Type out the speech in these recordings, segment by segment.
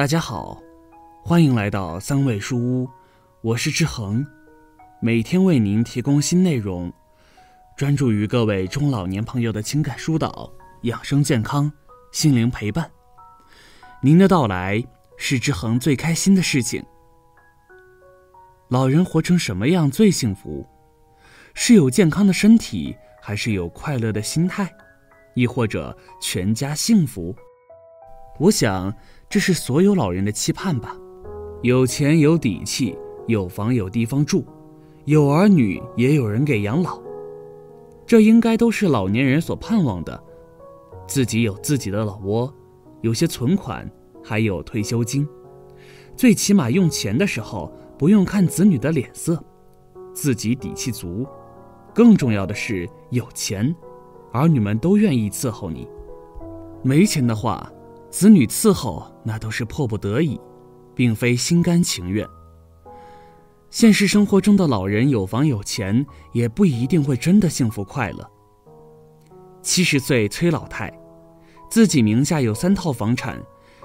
大家好，欢迎来到三味书屋，我是志恒，每天为您提供新内容，专注于各位中老年朋友的情感疏导、养生健康、心灵陪伴。您的到来是志恒最开心的事情。老人活成什么样最幸福？是有健康的身体，还是有快乐的心态，亦或者全家幸福？我想，这是所有老人的期盼吧。有钱有底气，有房有地方住，有儿女也有人给养老，这应该都是老年人所盼望的。自己有自己的老窝，有些存款，还有退休金，最起码用钱的时候不用看子女的脸色，自己底气足。更重要的是有钱，儿女们都愿意伺候你。没钱的话，子女伺候那都是迫不得已，并非心甘情愿。现实生活中的老人有房有钱，也不一定会真的幸福快乐。七十岁崔老太，自己名下有三套房产，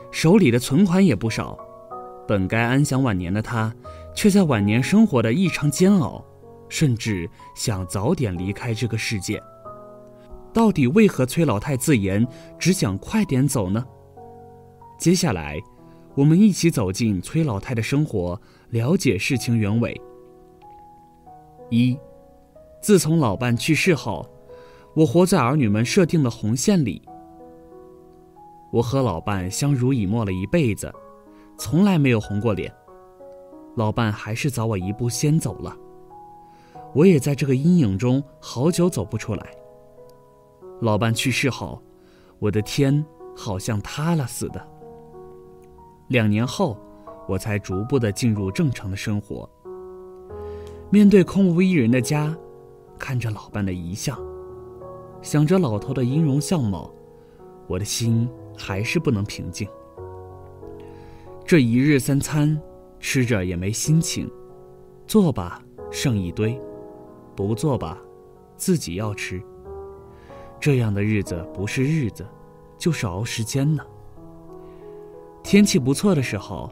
手里的存款也不少，本该安享晚年的她，却在晚年生活的异常煎熬，甚至想早点离开这个世界。到底为何崔老太自言只想快点走呢？接下来，我们一起走进崔老太的生活，了解事情原委。一，自从老伴去世后，我活在儿女们设定的红线里。我和老伴相濡以沫了一辈子，从来没有红过脸。老伴还是早我一步先走了，我也在这个阴影中好久走不出来。老伴去世后，我的天好像塌了似的。两年后，我才逐步的进入正常的生活。面对空无一人的家，看着老伴的遗像，想着老头的音容笑貌，我的心还是不能平静。这一日三餐，吃着也没心情，做吧剩一堆，不做吧，自己要吃。这样的日子不是日子，就是熬时间呢。天气不错的时候，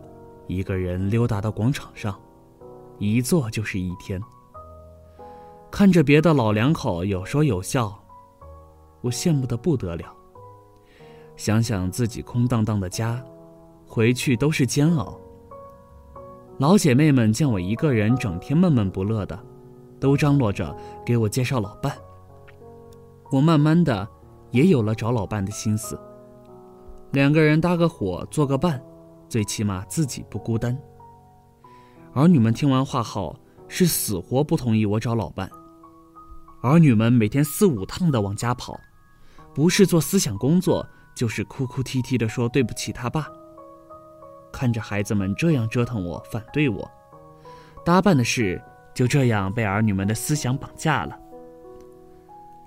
一个人溜达到广场上，一坐就是一天。看着别的老两口有说有笑，我羡慕的不得了。想想自己空荡荡的家，回去都是煎熬。老姐妹们见我一个人整天闷闷不乐的，都张罗着给我介绍老伴。我慢慢的也有了找老伴的心思。两个人搭个伙，做个伴，最起码自己不孤单。儿女们听完话后，是死活不同意我找老伴。儿女们每天四五趟的往家跑，不是做思想工作，就是哭哭啼啼的说对不起他爸。看着孩子们这样折腾我，反对我，搭伴的事就这样被儿女们的思想绑架了。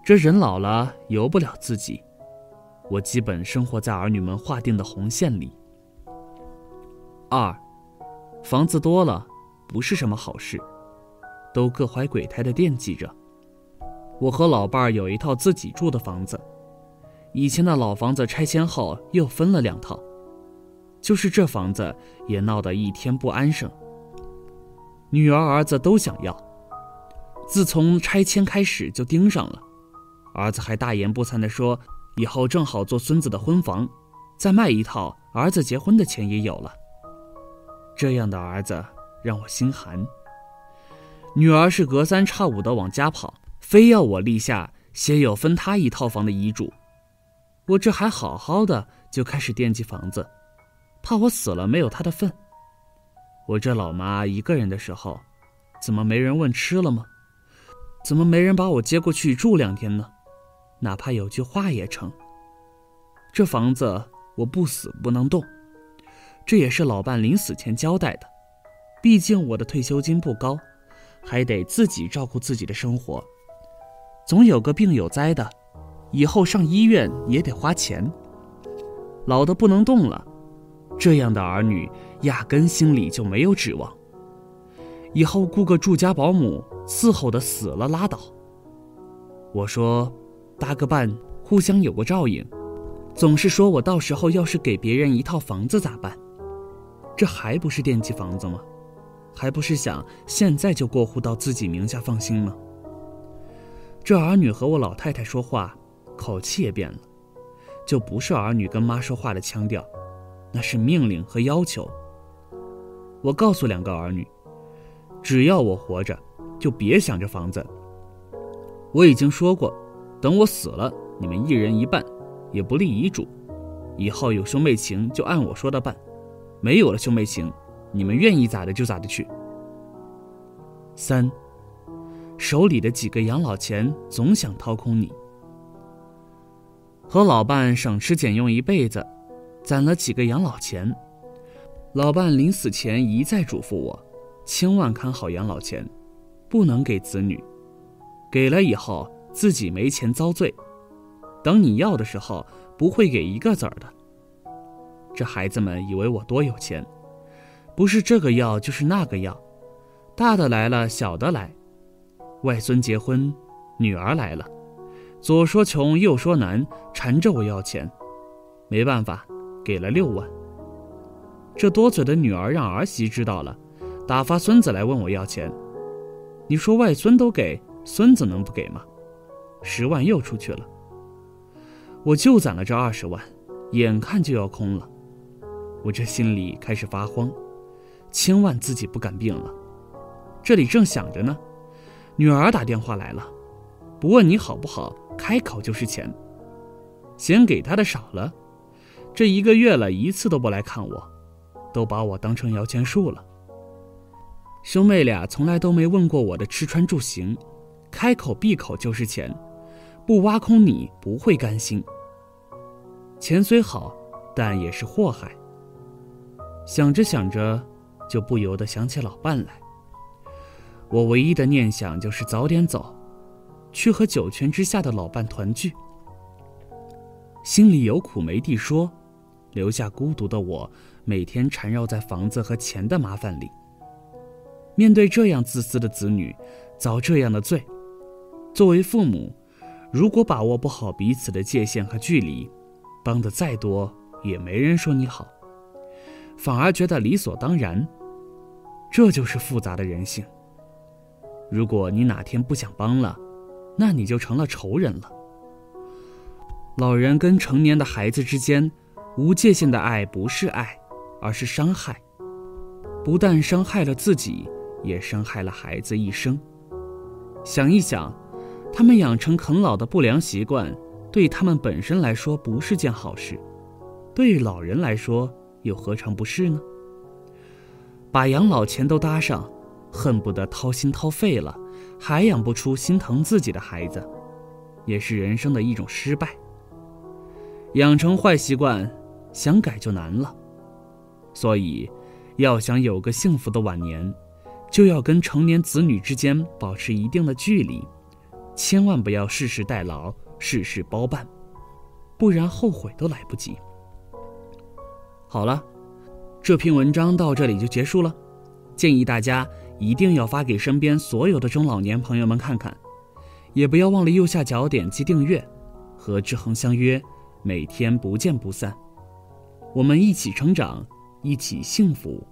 这人老了，由不了自己。我基本生活在儿女们划定的红线里。二，房子多了不是什么好事，都各怀鬼胎的惦记着。我和老伴儿有一套自己住的房子，以前的老房子拆迁后又分了两套，就是这房子也闹得一天不安生。女儿儿子都想要，自从拆迁开始就盯上了，儿子还大言不惭地说。以后正好做孙子的婚房，再卖一套，儿子结婚的钱也有了。这样的儿子让我心寒。女儿是隔三差五的往家跑，非要我立下写有分她一套房的遗嘱。我这还好好的，就开始惦记房子，怕我死了没有她的份。我这老妈一个人的时候，怎么没人问吃了吗？怎么没人把我接过去住两天呢？哪怕有句话也成。这房子我不死不能动，这也是老伴临死前交代的。毕竟我的退休金不高，还得自己照顾自己的生活。总有个病有灾的，以后上医院也得花钱。老的不能动了，这样的儿女压根心里就没有指望。以后雇个住家保姆伺候的死了拉倒。我说。搭个伴，互相有个照应。总是说我到时候要是给别人一套房子咋办？这还不是惦记房子吗？还不是想现在就过户到自己名下放心吗？这儿女和我老太太说话，口气也变了，就不是儿女跟妈说话的腔调，那是命令和要求。我告诉两个儿女，只要我活着，就别想着房子。我已经说过，等我死了，你们一人一半，也不立遗嘱。以后有兄妹情就按我说的办，没有了兄妹情。你们愿意咋的就咋的去。三，手里的几个养老钱总想掏空你。和老伴省吃俭用一辈子，攒了几个养老钱。老伴临死前一再嘱咐我，千万看好养老钱，不能给子女，给了以后自己没钱遭罪。等你要的时候，不会给一个子儿的。这孩子们以为我多有钱。不是这个要就是那个要，大的来了，小的来，外孙结婚，女儿来了，左说穷右说难，缠着我要钱，没办法，给了六万。这多嘴的女儿让儿媳知道了，打发孙子来问我要钱。你说外孙都给，孙子能不给吗？十万又出去了，我就攒了这二十万，眼看就要空了，我这心里开始发慌。千万自己不敢病了。这里正想着呢，女儿打电话来了，不问你好不好，开口就是钱。先给她的少了，这一个月了一次都不来看我，都把我当成摇钱树了。兄妹俩从来都没问过我的吃穿住行，开口闭口就是钱，不挖空你不会甘心。钱虽好，但也是祸害。想着想着。就不由得想起老伴来。我唯一的念想就是早点走，去和九泉之下的老伴团聚。心里有苦没地说，留下孤独的我，每天缠绕在房子和钱的麻烦里。面对这样自私的子女，遭这样的罪，作为父母，如果把握不好彼此的界限和距离，帮的再多也没人说你好。反而觉得理所当然，这就是复杂的人性。如果你哪天不想帮了，那你就成了仇人了。老人跟成年的孩子之间，无界限的爱不是爱，而是伤害。不但伤害了自己，也伤害了孩子一生。想一想，他们养成啃老的不良习惯，对他们本身来说不是件好事，对老人来说。又何尝不是呢？把养老钱都搭上，恨不得掏心掏肺了，还养不出心疼自己的孩子，也是人生的一种失败。养成坏习惯，想改就难了。所以，要想有个幸福的晚年，就要跟成年子女之间保持一定的距离，千万不要事事代劳，事事包办，不然后悔都来不及。好了，这篇文章到这里就结束了。建议大家一定要发给身边所有的中老年朋友们看看，也不要忘了右下角点击订阅，和志恒相约，每天不见不散。我们一起成长，一起幸福。